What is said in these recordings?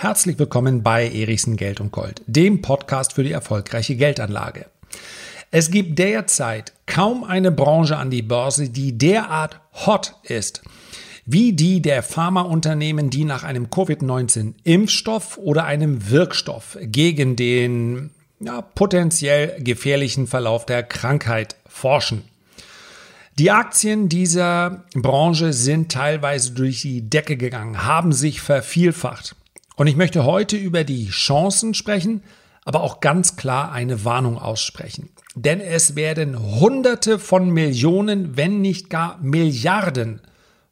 Herzlich willkommen bei Erichsen Geld und Gold, dem Podcast für die erfolgreiche Geldanlage. Es gibt derzeit kaum eine Branche an die Börse, die derart hot ist wie die der Pharmaunternehmen, die nach einem Covid-19-Impfstoff oder einem Wirkstoff gegen den ja, potenziell gefährlichen Verlauf der Krankheit forschen. Die Aktien dieser Branche sind teilweise durch die Decke gegangen, haben sich vervielfacht. Und ich möchte heute über die Chancen sprechen, aber auch ganz klar eine Warnung aussprechen. Denn es werden Hunderte von Millionen, wenn nicht gar Milliarden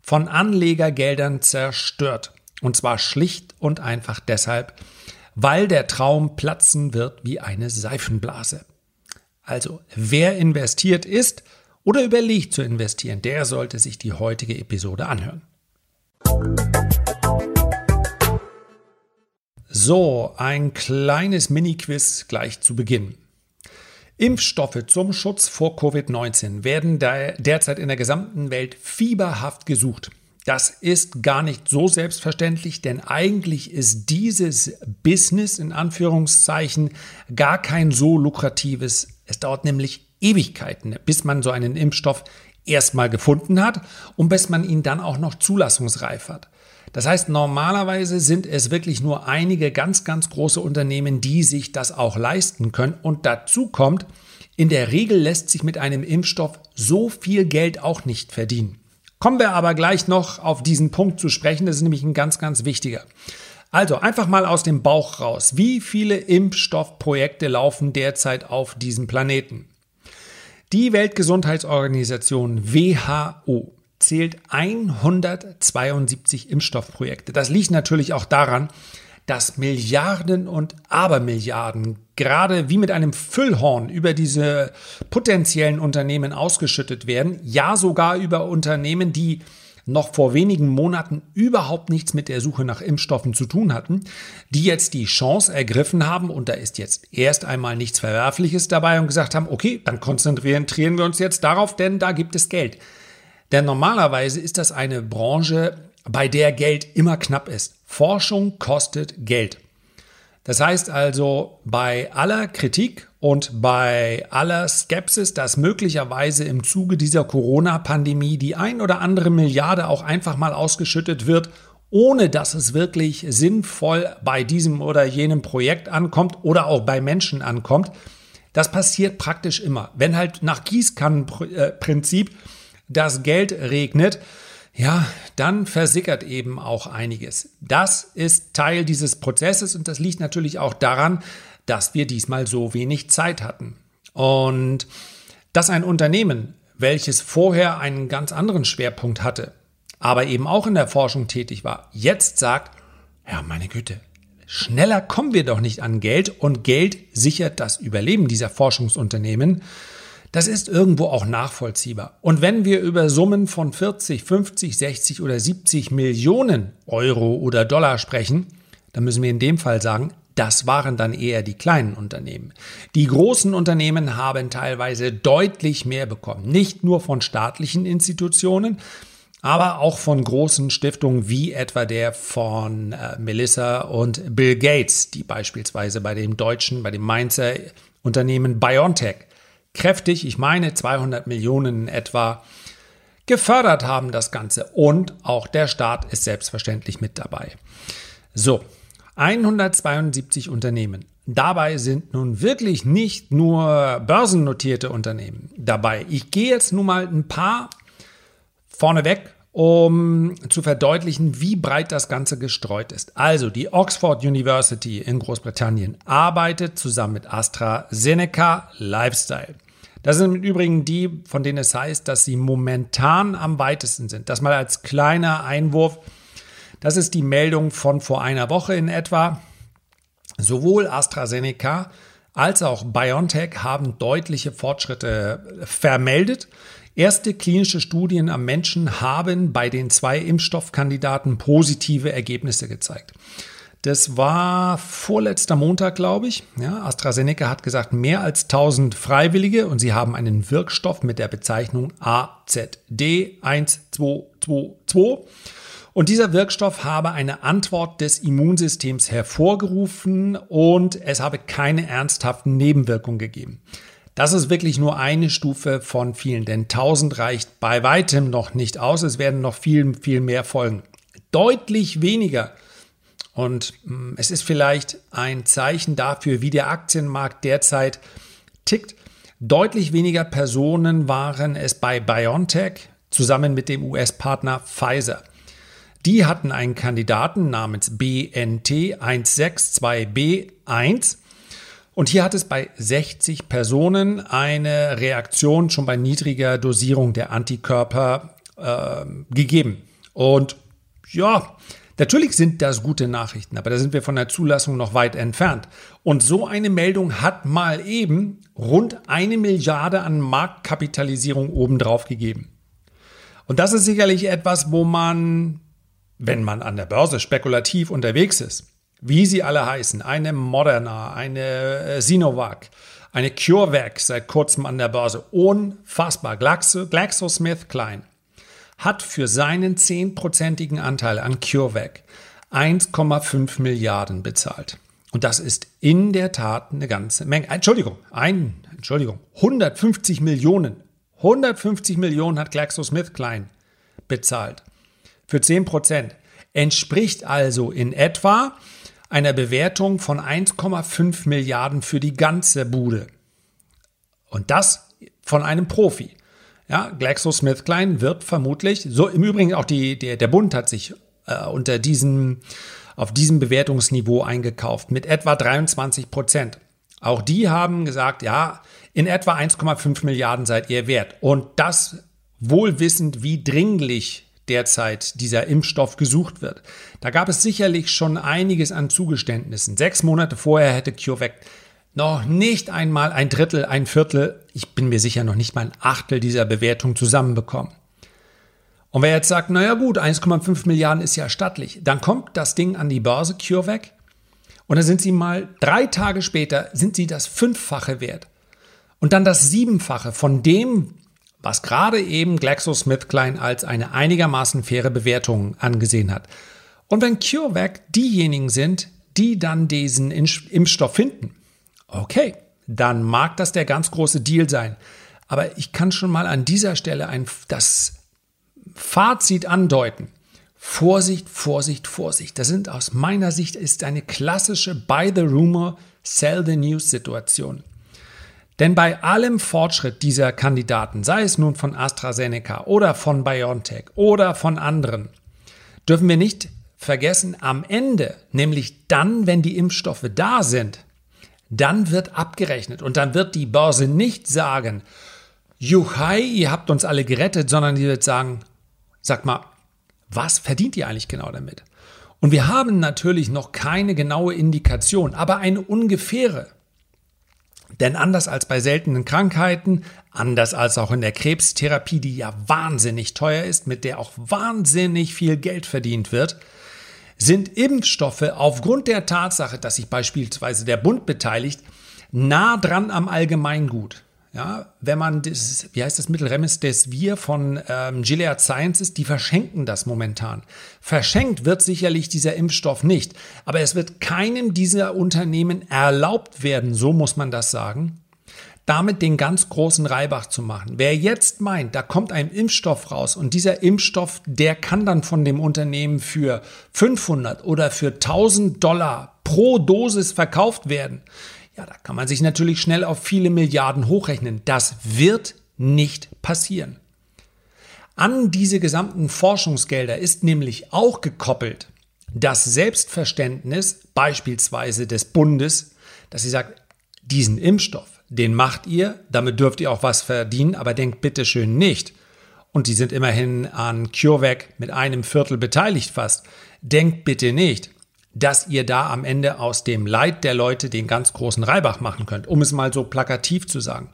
von Anlegergeldern zerstört. Und zwar schlicht und einfach deshalb, weil der Traum platzen wird wie eine Seifenblase. Also, wer investiert ist oder überlegt zu investieren, der sollte sich die heutige Episode anhören. So, ein kleines Mini-Quiz gleich zu Beginn. Impfstoffe zum Schutz vor Covid-19 werden derzeit in der gesamten Welt fieberhaft gesucht. Das ist gar nicht so selbstverständlich, denn eigentlich ist dieses Business in Anführungszeichen gar kein so lukratives. Es dauert nämlich Ewigkeiten, bis man so einen Impfstoff erstmal gefunden hat und bis man ihn dann auch noch zulassungsreif hat. Das heißt, normalerweise sind es wirklich nur einige ganz, ganz große Unternehmen, die sich das auch leisten können. Und dazu kommt, in der Regel lässt sich mit einem Impfstoff so viel Geld auch nicht verdienen. Kommen wir aber gleich noch auf diesen Punkt zu sprechen. Das ist nämlich ein ganz, ganz wichtiger. Also einfach mal aus dem Bauch raus. Wie viele Impfstoffprojekte laufen derzeit auf diesem Planeten? Die Weltgesundheitsorganisation WHO zählt 172 Impfstoffprojekte. Das liegt natürlich auch daran, dass Milliarden und Abermilliarden gerade wie mit einem Füllhorn über diese potenziellen Unternehmen ausgeschüttet werden, ja sogar über Unternehmen, die noch vor wenigen Monaten überhaupt nichts mit der Suche nach Impfstoffen zu tun hatten, die jetzt die Chance ergriffen haben und da ist jetzt erst einmal nichts Verwerfliches dabei und gesagt haben, okay, dann konzentrieren wir uns jetzt darauf, denn da gibt es Geld. Denn normalerweise ist das eine Branche, bei der Geld immer knapp ist. Forschung kostet Geld. Das heißt also, bei aller Kritik und bei aller Skepsis, dass möglicherweise im Zuge dieser Corona-Pandemie die ein oder andere Milliarde auch einfach mal ausgeschüttet wird, ohne dass es wirklich sinnvoll bei diesem oder jenem Projekt ankommt oder auch bei Menschen ankommt, das passiert praktisch immer. Wenn halt nach Gießkannenprinzip das Geld regnet, ja, dann versickert eben auch einiges. Das ist Teil dieses Prozesses und das liegt natürlich auch daran, dass wir diesmal so wenig Zeit hatten. Und dass ein Unternehmen, welches vorher einen ganz anderen Schwerpunkt hatte, aber eben auch in der Forschung tätig war, jetzt sagt, ja, meine Güte, schneller kommen wir doch nicht an Geld und Geld sichert das Überleben dieser Forschungsunternehmen, das ist irgendwo auch nachvollziehbar. Und wenn wir über Summen von 40, 50, 60 oder 70 Millionen Euro oder Dollar sprechen, dann müssen wir in dem Fall sagen, das waren dann eher die kleinen Unternehmen. Die großen Unternehmen haben teilweise deutlich mehr bekommen. Nicht nur von staatlichen Institutionen, aber auch von großen Stiftungen wie etwa der von äh, Melissa und Bill Gates, die beispielsweise bei dem deutschen, bei dem Mainzer Unternehmen BioNTech kräftig, ich meine 200 Millionen etwa, gefördert haben das Ganze. Und auch der Staat ist selbstverständlich mit dabei. So, 172 Unternehmen. Dabei sind nun wirklich nicht nur börsennotierte Unternehmen dabei. Ich gehe jetzt nun mal ein paar vorneweg um zu verdeutlichen, wie breit das Ganze gestreut ist. Also die Oxford University in Großbritannien arbeitet zusammen mit AstraZeneca Lifestyle. Das sind im Übrigen die, von denen es heißt, dass sie momentan am weitesten sind. Das mal als kleiner Einwurf. Das ist die Meldung von vor einer Woche in etwa. Sowohl AstraZeneca als auch BioNTech haben deutliche Fortschritte vermeldet. Erste klinische Studien am Menschen haben bei den zwei Impfstoffkandidaten positive Ergebnisse gezeigt. Das war vorletzter Montag, glaube ich. Ja, AstraZeneca hat gesagt, mehr als 1000 Freiwillige und sie haben einen Wirkstoff mit der Bezeichnung AZD1222. Und dieser Wirkstoff habe eine Antwort des Immunsystems hervorgerufen und es habe keine ernsthaften Nebenwirkungen gegeben. Das ist wirklich nur eine Stufe von vielen, denn 1000 reicht bei weitem noch nicht aus. Es werden noch viel, viel mehr folgen. Deutlich weniger. Und hm, es ist vielleicht ein Zeichen dafür, wie der Aktienmarkt derzeit tickt. Deutlich weniger Personen waren es bei BioNTech zusammen mit dem US-Partner Pfizer. Die hatten einen Kandidaten namens BNT 162B1 und hier hat es bei 60 Personen eine Reaktion schon bei niedriger Dosierung der Antikörper äh, gegeben. Und ja, Natürlich sind das gute Nachrichten, aber da sind wir von der Zulassung noch weit entfernt. Und so eine Meldung hat mal eben rund eine Milliarde an Marktkapitalisierung obendrauf gegeben. Und das ist sicherlich etwas, wo man, wenn man an der Börse spekulativ unterwegs ist, wie sie alle heißen, eine Moderna, eine äh, Sinovac, eine CureVac seit kurzem an der Börse, unfassbar. Glaxo, GlaxoSmithKline hat für seinen zehnprozentigen Anteil an CureVac 1,5 Milliarden bezahlt. Und das ist in der Tat eine ganze Menge. Entschuldigung, ein, Entschuldigung, 150 Millionen. 150 Millionen hat GlaxoSmithKline bezahlt. Für 10 Prozent. Entspricht also in etwa einer Bewertung von 1,5 Milliarden für die ganze Bude. Und das von einem Profi. Ja, GlaxoSmithKline wird vermutlich, so im Übrigen auch die, der, der Bund hat sich äh, unter diesem, auf diesem Bewertungsniveau eingekauft mit etwa 23 Prozent. Auch die haben gesagt, ja, in etwa 1,5 Milliarden seid ihr wert. Und das wohl wissend, wie dringlich derzeit dieser Impfstoff gesucht wird. Da gab es sicherlich schon einiges an Zugeständnissen. Sechs Monate vorher hätte CureVac noch nicht einmal ein Drittel, ein Viertel, ich bin mir sicher noch nicht mal ein Achtel dieser Bewertung zusammenbekommen. Und wer jetzt sagt, naja gut, 1,5 Milliarden ist ja stattlich, dann kommt das Ding an die Börse CureVac und dann sind sie mal drei Tage später, sind sie das Fünffache wert. Und dann das Siebenfache von dem, was gerade eben GlaxoSmithKline als eine einigermaßen faire Bewertung angesehen hat. Und wenn CureVac diejenigen sind, die dann diesen Impfstoff finden, Okay, dann mag das der ganz große Deal sein. Aber ich kann schon mal an dieser Stelle ein, das Fazit andeuten. Vorsicht, Vorsicht, Vorsicht. Das sind aus meiner Sicht ist eine klassische Buy the Rumor, Sell the News Situation. Denn bei allem Fortschritt dieser Kandidaten, sei es nun von AstraZeneca oder von BioNTech oder von anderen, dürfen wir nicht vergessen, am Ende, nämlich dann, wenn die Impfstoffe da sind, dann wird abgerechnet und dann wird die Börse nicht sagen, Juhai, ihr habt uns alle gerettet, sondern die wird sagen, sag mal, was verdient ihr eigentlich genau damit? Und wir haben natürlich noch keine genaue Indikation, aber eine ungefähre. Denn anders als bei seltenen Krankheiten, anders als auch in der Krebstherapie, die ja wahnsinnig teuer ist, mit der auch wahnsinnig viel Geld verdient wird, sind Impfstoffe aufgrund der Tatsache, dass sich beispielsweise der Bund beteiligt, nah dran am Allgemeingut. Ja, wenn man das, wie heißt das Mittel Remdesivir von ähm, Gilead Sciences, die verschenken das momentan. Verschenkt wird sicherlich dieser Impfstoff nicht, aber es wird keinem dieser Unternehmen erlaubt werden, so muss man das sagen, damit den ganz großen Reibach zu machen. Wer jetzt meint, da kommt ein Impfstoff raus und dieser Impfstoff, der kann dann von dem Unternehmen für 500 oder für 1000 Dollar pro Dosis verkauft werden, ja, da kann man sich natürlich schnell auf viele Milliarden hochrechnen. Das wird nicht passieren. An diese gesamten Forschungsgelder ist nämlich auch gekoppelt das Selbstverständnis beispielsweise des Bundes, dass sie sagt, diesen Impfstoff, den macht ihr, damit dürft ihr auch was verdienen, aber denkt bitte schön nicht. Und die sind immerhin an CureVac mit einem Viertel beteiligt fast. Denkt bitte nicht, dass ihr da am Ende aus dem Leid der Leute den ganz großen Reibach machen könnt, um es mal so plakativ zu sagen.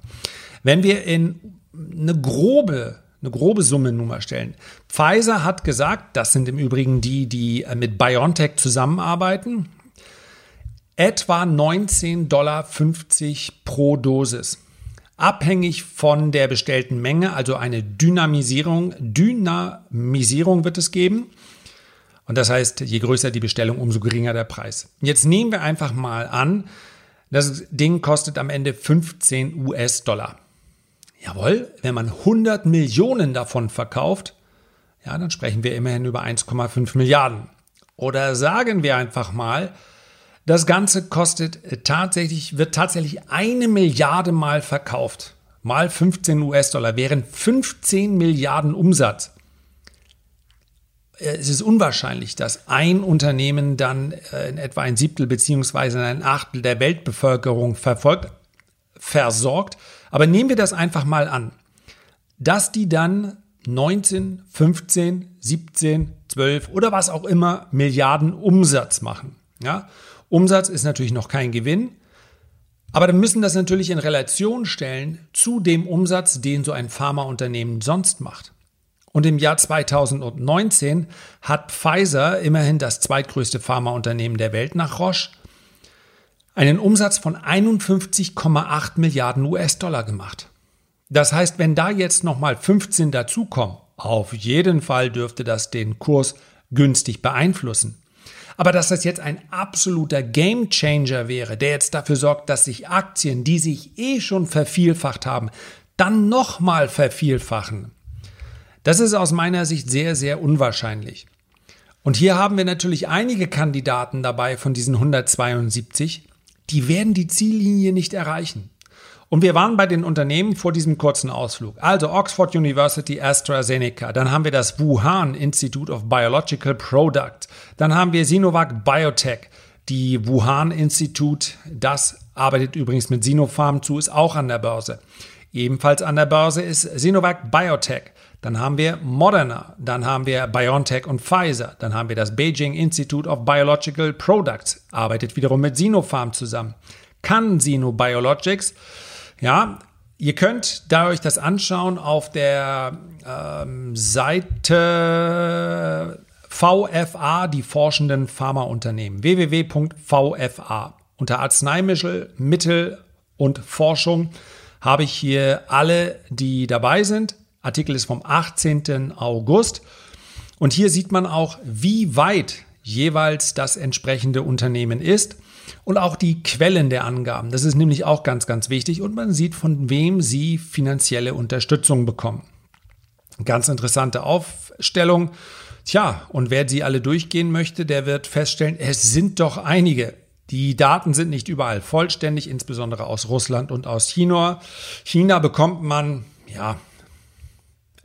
Wenn wir in eine grobe eine grobe Summe nun stellen. Pfizer hat gesagt, das sind im Übrigen die, die mit BioNTech zusammenarbeiten, etwa 19,50 Dollar pro Dosis. Abhängig von der bestellten Menge, also eine Dynamisierung, Dynamisierung wird es geben. Und das heißt, je größer die Bestellung, umso geringer der Preis. Jetzt nehmen wir einfach mal an, das Ding kostet am Ende 15 US-Dollar. Jawohl, wenn man 100 Millionen davon verkauft, ja, dann sprechen wir immerhin über 1,5 Milliarden. Oder sagen wir einfach mal, das Ganze kostet tatsächlich, wird tatsächlich eine Milliarde Mal verkauft. Mal 15 US-Dollar wären 15 Milliarden Umsatz. Äh, es ist unwahrscheinlich, dass ein Unternehmen dann äh, in etwa ein Siebtel beziehungsweise ein Achtel der Weltbevölkerung verfolgt, versorgt. Aber nehmen wir das einfach mal an, dass die dann 19, 15, 17, 12 oder was auch immer Milliarden Umsatz machen. Ja? Umsatz ist natürlich noch kein Gewinn, aber dann müssen das natürlich in Relation stellen zu dem Umsatz, den so ein Pharmaunternehmen sonst macht. Und im Jahr 2019 hat Pfizer, immerhin das zweitgrößte Pharmaunternehmen der Welt nach Roche, einen Umsatz von 51,8 Milliarden US-Dollar gemacht. Das heißt, wenn da jetzt nochmal 15 dazukommen, auf jeden Fall dürfte das den Kurs günstig beeinflussen. Aber dass das jetzt ein absoluter Gamechanger wäre, der jetzt dafür sorgt, dass sich Aktien, die sich eh schon vervielfacht haben, dann nochmal vervielfachen, das ist aus meiner Sicht sehr, sehr unwahrscheinlich. Und hier haben wir natürlich einige Kandidaten dabei von diesen 172, die werden die Ziellinie nicht erreichen. Und wir waren bei den Unternehmen vor diesem kurzen Ausflug. Also Oxford University AstraZeneca, dann haben wir das Wuhan Institute of Biological Product, dann haben wir Sinovac Biotech, die Wuhan Institute, das arbeitet übrigens mit Sinopharm zu, ist auch an der Börse. Ebenfalls an der Börse ist Sinovac Biotech. Dann haben wir Moderna, dann haben wir BioNTech und Pfizer, dann haben wir das Beijing Institute of Biological Products, arbeitet wiederum mit Sinopharm zusammen. CanSino Biologics, ja, ihr könnt da euch das anschauen auf der ähm, Seite VFA, die forschenden Pharmaunternehmen. www.vfa. Unter Arzneimittel, Mittel und Forschung habe ich hier alle, die dabei sind. Artikel ist vom 18. August. Und hier sieht man auch, wie weit jeweils das entsprechende Unternehmen ist und auch die Quellen der Angaben. Das ist nämlich auch ganz, ganz wichtig und man sieht, von wem Sie finanzielle Unterstützung bekommen. Ganz interessante Aufstellung. Tja, und wer sie alle durchgehen möchte, der wird feststellen, es sind doch einige. Die Daten sind nicht überall vollständig, insbesondere aus Russland und aus China. China bekommt man, ja,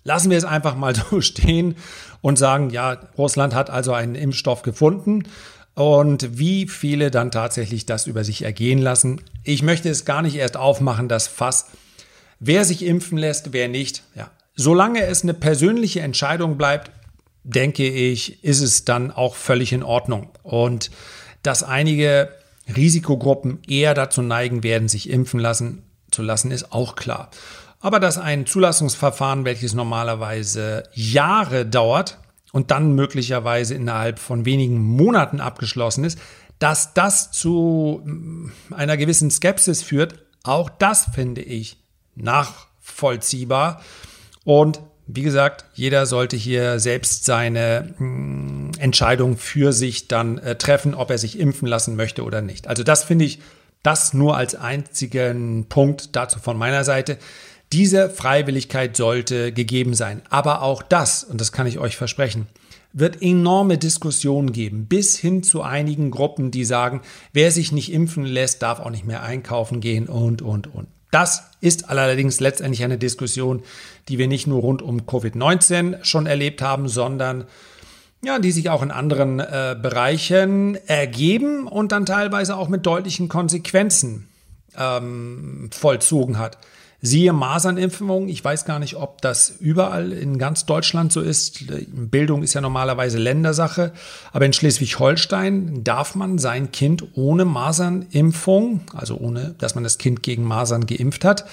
lassen wir es einfach mal so stehen und sagen, ja, Russland hat also einen Impfstoff gefunden und wie viele dann tatsächlich das über sich ergehen lassen. Ich möchte es gar nicht erst aufmachen, das Fass. Wer sich impfen lässt, wer nicht. Ja. Solange es eine persönliche Entscheidung bleibt, denke ich, ist es dann auch völlig in Ordnung. Und dass einige Risikogruppen eher dazu neigen werden, sich impfen lassen zu lassen, ist auch klar. Aber dass ein Zulassungsverfahren, welches normalerweise Jahre dauert, und dann möglicherweise innerhalb von wenigen Monaten abgeschlossen ist, dass das zu mm, einer gewissen Skepsis führt, auch das finde ich nachvollziehbar. Und wie gesagt, jeder sollte hier selbst seine mm, Entscheidung für sich dann äh, treffen, ob er sich impfen lassen möchte oder nicht. Also das finde ich das nur als einzigen Punkt dazu von meiner Seite. Diese Freiwilligkeit sollte gegeben sein. Aber auch das, und das kann ich euch versprechen, wird enorme Diskussionen geben, bis hin zu einigen Gruppen, die sagen, wer sich nicht impfen lässt, darf auch nicht mehr einkaufen gehen und, und, und. Das ist allerdings letztendlich eine Diskussion, die wir nicht nur rund um Covid-19 schon erlebt haben, sondern ja, die sich auch in anderen äh, Bereichen ergeben und dann teilweise auch mit deutlichen Konsequenzen ähm, vollzogen hat. Siehe Masernimpfung. Ich weiß gar nicht, ob das überall in ganz Deutschland so ist. Bildung ist ja normalerweise Ländersache. Aber in Schleswig-Holstein darf man sein Kind ohne Masernimpfung, also ohne, dass man das Kind gegen Masern geimpft hat,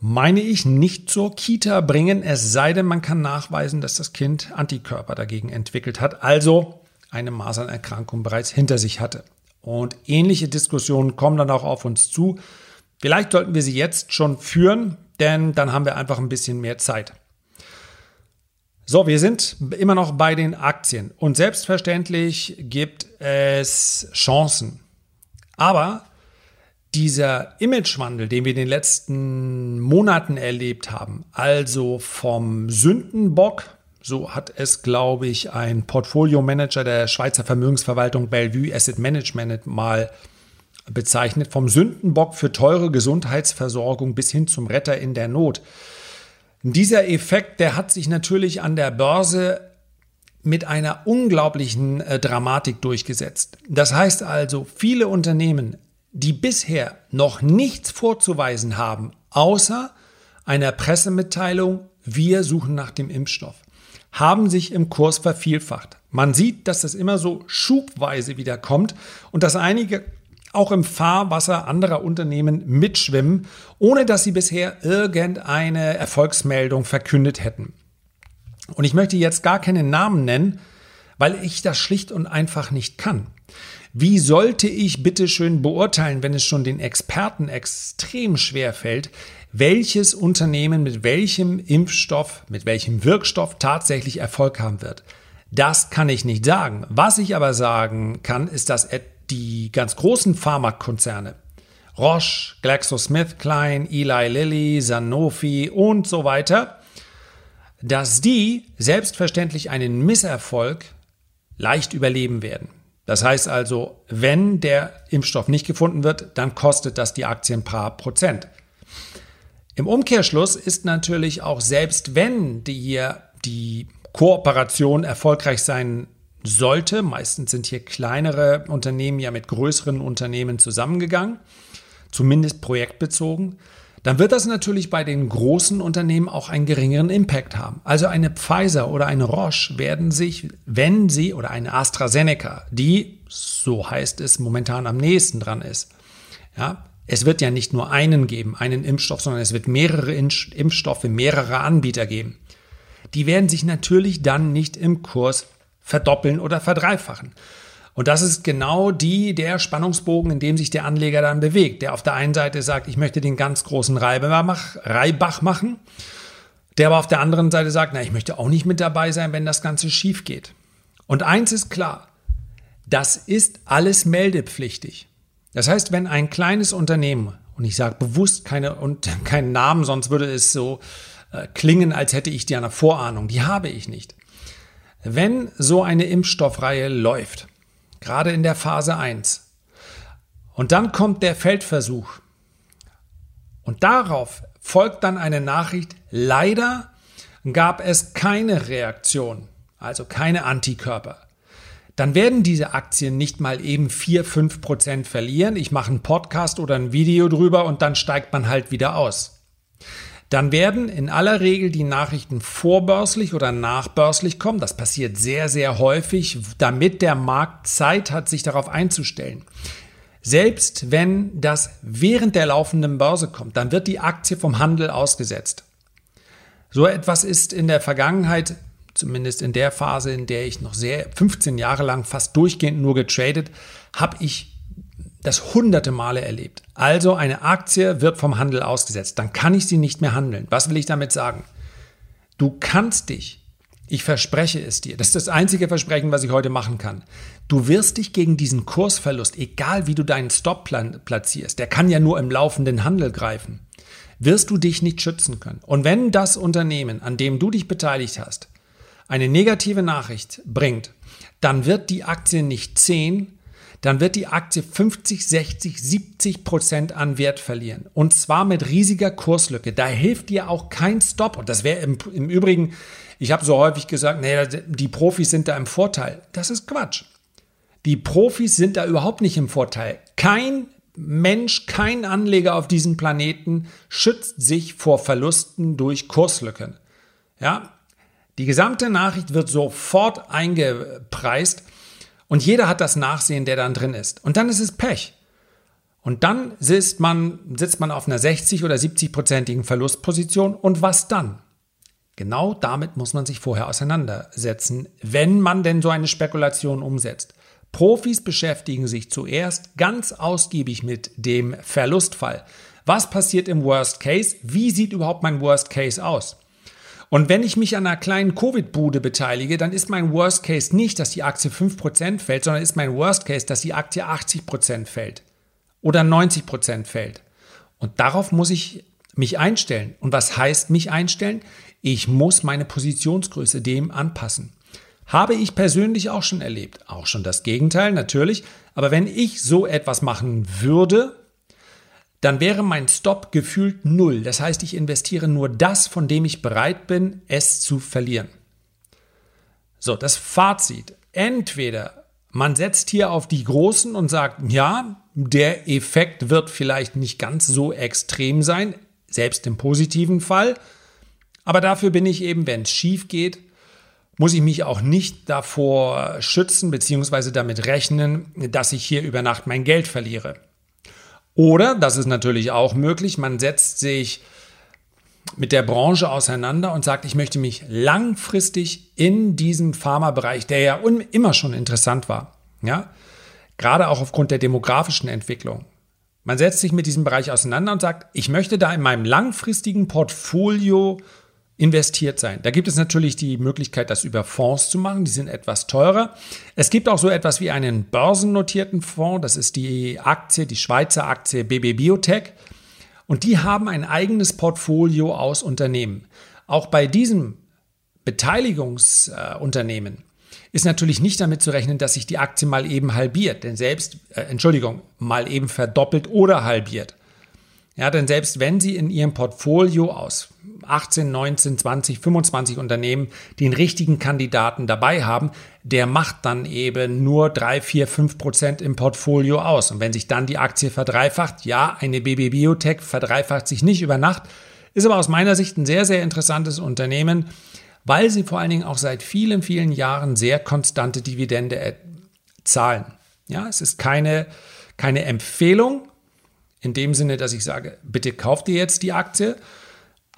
meine ich, nicht zur Kita bringen, es sei denn, man kann nachweisen, dass das Kind Antikörper dagegen entwickelt hat, also eine Masernerkrankung bereits hinter sich hatte. Und ähnliche Diskussionen kommen dann auch auf uns zu. Vielleicht sollten wir sie jetzt schon führen, denn dann haben wir einfach ein bisschen mehr Zeit. So, wir sind immer noch bei den Aktien und selbstverständlich gibt es Chancen. Aber dieser Imagewandel, den wir in den letzten Monaten erlebt haben, also vom Sündenbock, so hat es, glaube ich, ein Portfolio-Manager der Schweizer Vermögensverwaltung Bellevue Asset Management mal bezeichnet, vom Sündenbock für teure Gesundheitsversorgung bis hin zum Retter in der Not. Dieser Effekt, der hat sich natürlich an der Börse mit einer unglaublichen äh, Dramatik durchgesetzt. Das heißt also, viele Unternehmen die bisher noch nichts vorzuweisen haben, außer einer Pressemitteilung, wir suchen nach dem Impfstoff, haben sich im Kurs vervielfacht. Man sieht, dass das immer so schubweise wieder kommt und dass einige auch im Fahrwasser anderer Unternehmen mitschwimmen, ohne dass sie bisher irgendeine Erfolgsmeldung verkündet hätten. Und ich möchte jetzt gar keinen Namen nennen, weil ich das schlicht und einfach nicht kann. Wie sollte ich bitte schön beurteilen, wenn es schon den Experten extrem schwer fällt, welches Unternehmen mit welchem Impfstoff, mit welchem Wirkstoff tatsächlich Erfolg haben wird? Das kann ich nicht sagen. Was ich aber sagen kann, ist, dass die ganz großen Pharmakonzerne, Roche, GlaxoSmithKline, Eli Lilly, Sanofi und so weiter, dass die selbstverständlich einen Misserfolg leicht überleben werden. Das heißt also, wenn der Impfstoff nicht gefunden wird, dann kostet das die Aktien ein paar Prozent. Im Umkehrschluss ist natürlich auch selbst wenn die hier die Kooperation erfolgreich sein sollte, meistens sind hier kleinere Unternehmen ja mit größeren Unternehmen zusammengegangen, zumindest projektbezogen, dann wird das natürlich bei den großen Unternehmen auch einen geringeren Impact haben. Also eine Pfizer oder eine Roche werden sich, wenn sie oder eine AstraZeneca, die, so heißt es, momentan am nächsten dran ist, ja, es wird ja nicht nur einen geben, einen Impfstoff, sondern es wird mehrere Impfstoffe, mehrere Anbieter geben. Die werden sich natürlich dann nicht im Kurs verdoppeln oder verdreifachen. Und das ist genau die, der Spannungsbogen, in dem sich der Anleger dann bewegt, der auf der einen Seite sagt, ich möchte den ganz großen Reibach machen, der aber auf der anderen Seite sagt, na, ich möchte auch nicht mit dabei sein, wenn das Ganze schief geht. Und eins ist klar, das ist alles meldepflichtig. Das heißt, wenn ein kleines Unternehmen, und ich sage bewusst keine, und keinen Namen, sonst würde es so äh, klingen, als hätte ich die eine Vorahnung, die habe ich nicht. Wenn so eine Impfstoffreihe läuft, gerade in der Phase 1. Und dann kommt der Feldversuch. Und darauf folgt dann eine Nachricht, leider gab es keine Reaktion, also keine Antikörper. Dann werden diese Aktien nicht mal eben 4, 5 Prozent verlieren. Ich mache einen Podcast oder ein Video drüber und dann steigt man halt wieder aus dann werden in aller Regel die Nachrichten vorbörslich oder nachbörslich kommen. Das passiert sehr, sehr häufig, damit der Markt Zeit hat, sich darauf einzustellen. Selbst wenn das während der laufenden Börse kommt, dann wird die Aktie vom Handel ausgesetzt. So etwas ist in der Vergangenheit, zumindest in der Phase, in der ich noch sehr 15 Jahre lang fast durchgehend nur getradet, habe ich das hunderte Male erlebt. Also eine Aktie wird vom Handel ausgesetzt, dann kann ich sie nicht mehr handeln. Was will ich damit sagen? Du kannst dich, ich verspreche es dir, das ist das einzige Versprechen, was ich heute machen kann. Du wirst dich gegen diesen Kursverlust, egal wie du deinen Stop platzierst, der kann ja nur im laufenden Handel greifen, wirst du dich nicht schützen können. Und wenn das Unternehmen, an dem du dich beteiligt hast, eine negative Nachricht bringt, dann wird die Aktie nicht 10, dann wird die Aktie 50, 60, 70 Prozent an Wert verlieren. Und zwar mit riesiger Kurslücke. Da hilft dir auch kein Stop. Und das wäre im, im Übrigen, ich habe so häufig gesagt, nee, die Profis sind da im Vorteil. Das ist Quatsch. Die Profis sind da überhaupt nicht im Vorteil. Kein Mensch, kein Anleger auf diesem Planeten schützt sich vor Verlusten durch Kurslücken. Ja, die gesamte Nachricht wird sofort eingepreist und jeder hat das Nachsehen, der dann drin ist. Und dann ist es Pech. Und dann sitzt man, sitzt man auf einer 60 oder 70-prozentigen Verlustposition. Und was dann? Genau damit muss man sich vorher auseinandersetzen, wenn man denn so eine Spekulation umsetzt. Profis beschäftigen sich zuerst ganz ausgiebig mit dem Verlustfall. Was passiert im Worst Case? Wie sieht überhaupt mein Worst Case aus? Und wenn ich mich an einer kleinen Covid-Bude beteilige, dann ist mein Worst Case nicht, dass die Aktie 5% fällt, sondern ist mein Worst Case, dass die Aktie 80% fällt oder 90% fällt. Und darauf muss ich mich einstellen. Und was heißt mich einstellen? Ich muss meine Positionsgröße dem anpassen. Habe ich persönlich auch schon erlebt. Auch schon das Gegenteil, natürlich. Aber wenn ich so etwas machen würde, dann wäre mein Stop gefühlt null. Das heißt, ich investiere nur das, von dem ich bereit bin, es zu verlieren. So, das Fazit. Entweder man setzt hier auf die Großen und sagt, ja, der Effekt wird vielleicht nicht ganz so extrem sein, selbst im positiven Fall. Aber dafür bin ich eben, wenn es schief geht, muss ich mich auch nicht davor schützen bzw. damit rechnen, dass ich hier über Nacht mein Geld verliere. Oder, das ist natürlich auch möglich, man setzt sich mit der Branche auseinander und sagt, ich möchte mich langfristig in diesem Pharmabereich, der ja immer schon interessant war, ja, gerade auch aufgrund der demografischen Entwicklung. Man setzt sich mit diesem Bereich auseinander und sagt, ich möchte da in meinem langfristigen Portfolio investiert sein. Da gibt es natürlich die Möglichkeit, das über Fonds zu machen. Die sind etwas teurer. Es gibt auch so etwas wie einen börsennotierten Fonds. Das ist die Aktie, die Schweizer Aktie BB Biotech. Und die haben ein eigenes Portfolio aus Unternehmen. Auch bei diesem Beteiligungsunternehmen ist natürlich nicht damit zu rechnen, dass sich die Aktie mal eben halbiert, denn selbst, äh, Entschuldigung, mal eben verdoppelt oder halbiert. Ja, denn selbst wenn Sie in Ihrem Portfolio aus 18, 19, 20, 25 Unternehmen den richtigen Kandidaten dabei haben, der macht dann eben nur 3, 4, 5 Prozent im Portfolio aus. Und wenn sich dann die Aktie verdreifacht, ja, eine BB Biotech verdreifacht sich nicht über Nacht, ist aber aus meiner Sicht ein sehr, sehr interessantes Unternehmen, weil sie vor allen Dingen auch seit vielen, vielen Jahren sehr konstante Dividende zahlen. Ja, es ist keine, keine Empfehlung, in dem Sinne, dass ich sage, bitte kauf dir jetzt die Aktie.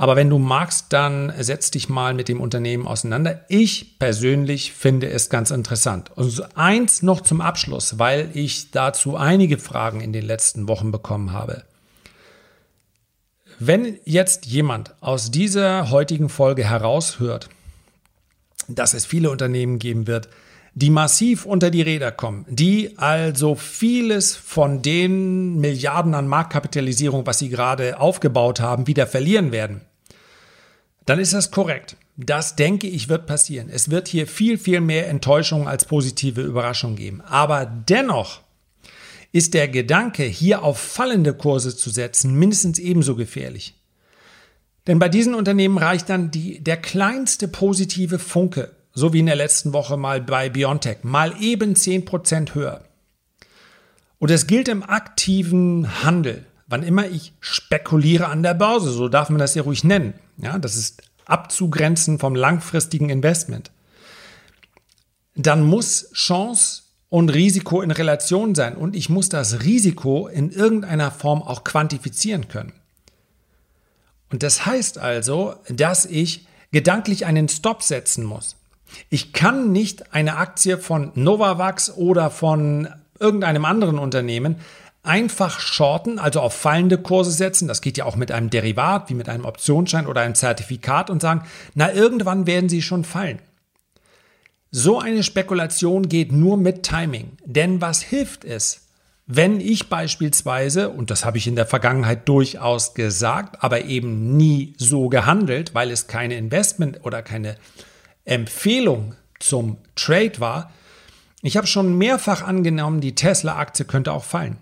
Aber wenn du magst, dann setz dich mal mit dem Unternehmen auseinander. Ich persönlich finde es ganz interessant. Und eins noch zum Abschluss, weil ich dazu einige Fragen in den letzten Wochen bekommen habe. Wenn jetzt jemand aus dieser heutigen Folge heraushört, dass es viele Unternehmen geben wird, die massiv unter die Räder kommen, die also vieles von den Milliarden an Marktkapitalisierung, was sie gerade aufgebaut haben, wieder verlieren werden, dann ist das korrekt. Das denke ich wird passieren. Es wird hier viel, viel mehr Enttäuschung als positive Überraschung geben. Aber dennoch ist der Gedanke, hier auf fallende Kurse zu setzen, mindestens ebenso gefährlich. Denn bei diesen Unternehmen reicht dann die, der kleinste positive Funke so wie in der letzten Woche mal bei Biontech, mal eben 10% höher. Und es gilt im aktiven Handel, wann immer ich spekuliere an der Börse, so darf man das ja ruhig nennen. Ja, das ist abzugrenzen vom langfristigen Investment. Dann muss Chance und Risiko in Relation sein und ich muss das Risiko in irgendeiner Form auch quantifizieren können. Und das heißt also, dass ich gedanklich einen Stop setzen muss. Ich kann nicht eine Aktie von Novavax oder von irgendeinem anderen Unternehmen einfach shorten, also auf fallende Kurse setzen. Das geht ja auch mit einem Derivat, wie mit einem Optionsschein oder einem Zertifikat und sagen, na, irgendwann werden sie schon fallen. So eine Spekulation geht nur mit Timing. Denn was hilft es, wenn ich beispielsweise, und das habe ich in der Vergangenheit durchaus gesagt, aber eben nie so gehandelt, weil es keine Investment oder keine Empfehlung zum Trade war, ich habe schon mehrfach angenommen, die Tesla-Aktie könnte auch fallen.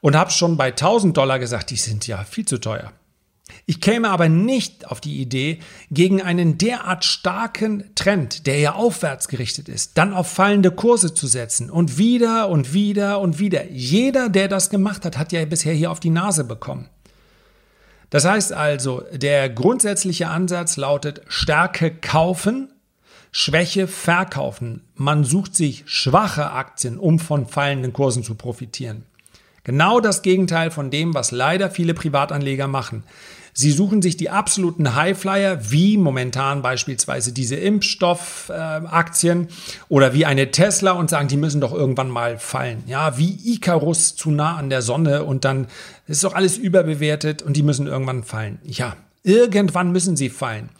Und habe schon bei 1000 Dollar gesagt, die sind ja viel zu teuer. Ich käme aber nicht auf die Idee, gegen einen derart starken Trend, der ja aufwärts gerichtet ist, dann auf fallende Kurse zu setzen und wieder und wieder und wieder. Jeder, der das gemacht hat, hat ja bisher hier auf die Nase bekommen. Das heißt also, der grundsätzliche Ansatz lautet Stärke kaufen, Schwäche verkaufen. Man sucht sich schwache Aktien, um von fallenden Kursen zu profitieren. Genau das Gegenteil von dem, was leider viele Privatanleger machen. Sie suchen sich die absoluten Highflyer, wie momentan beispielsweise diese Impfstoffaktien äh, oder wie eine Tesla und sagen, die müssen doch irgendwann mal fallen. Ja, wie Icarus zu nah an der Sonne und dann ist doch alles überbewertet und die müssen irgendwann fallen. Ja, irgendwann müssen sie fallen.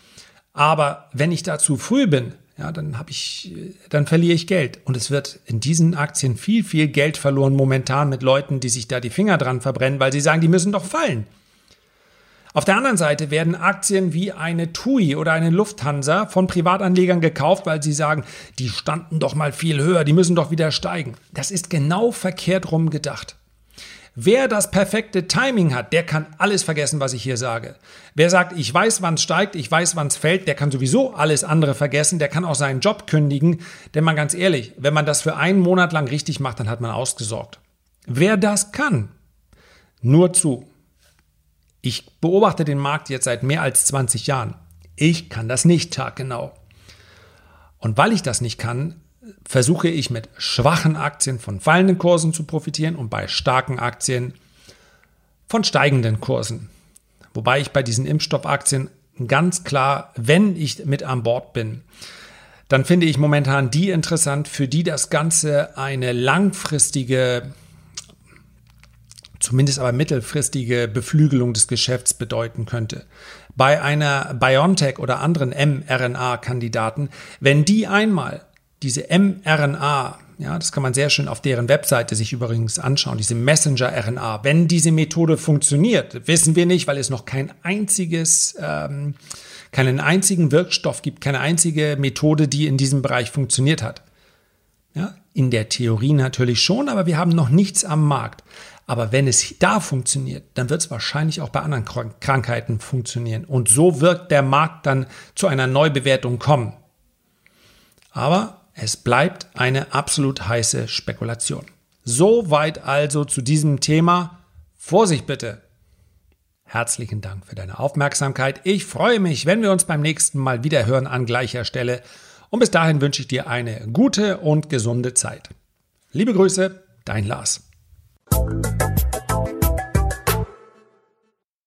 Aber wenn ich da zu früh bin, ja, dann habe ich, dann verliere ich Geld. Und es wird in diesen Aktien viel, viel Geld verloren momentan mit Leuten, die sich da die Finger dran verbrennen, weil sie sagen, die müssen doch fallen. Auf der anderen Seite werden Aktien wie eine TUI oder eine Lufthansa von Privatanlegern gekauft, weil sie sagen, die standen doch mal viel höher, die müssen doch wieder steigen. Das ist genau verkehrt rum gedacht. Wer das perfekte Timing hat, der kann alles vergessen, was ich hier sage. Wer sagt, ich weiß, wann es steigt, ich weiß, wann es fällt, der kann sowieso alles andere vergessen, der kann auch seinen Job kündigen. Denn mal ganz ehrlich, wenn man das für einen Monat lang richtig macht, dann hat man ausgesorgt. Wer das kann, nur zu. Ich beobachte den Markt jetzt seit mehr als 20 Jahren. Ich kann das nicht taggenau. Und weil ich das nicht kann, versuche ich mit schwachen Aktien von fallenden Kursen zu profitieren und bei starken Aktien von steigenden Kursen. Wobei ich bei diesen Impfstoffaktien ganz klar, wenn ich mit an Bord bin, dann finde ich momentan die interessant, für die das Ganze eine langfristige zumindest aber mittelfristige Beflügelung des Geschäfts bedeuten könnte. Bei einer BioNTech oder anderen mRNA-Kandidaten, wenn die einmal diese mRNA, ja, das kann man sehr schön auf deren Webseite sich übrigens anschauen, diese Messenger-RNA, wenn diese Methode funktioniert, wissen wir nicht, weil es noch kein einziges, ähm, keinen einzigen Wirkstoff gibt, keine einzige Methode, die in diesem Bereich funktioniert hat. Ja, in der Theorie natürlich schon, aber wir haben noch nichts am Markt. Aber wenn es da funktioniert, dann wird es wahrscheinlich auch bei anderen Krankheiten funktionieren. Und so wird der Markt dann zu einer Neubewertung kommen. Aber es bleibt eine absolut heiße Spekulation. Soweit also zu diesem Thema. Vorsicht bitte! Herzlichen Dank für deine Aufmerksamkeit. Ich freue mich, wenn wir uns beim nächsten Mal wieder hören an gleicher Stelle. Und bis dahin wünsche ich dir eine gute und gesunde Zeit. Liebe Grüße, dein Lars.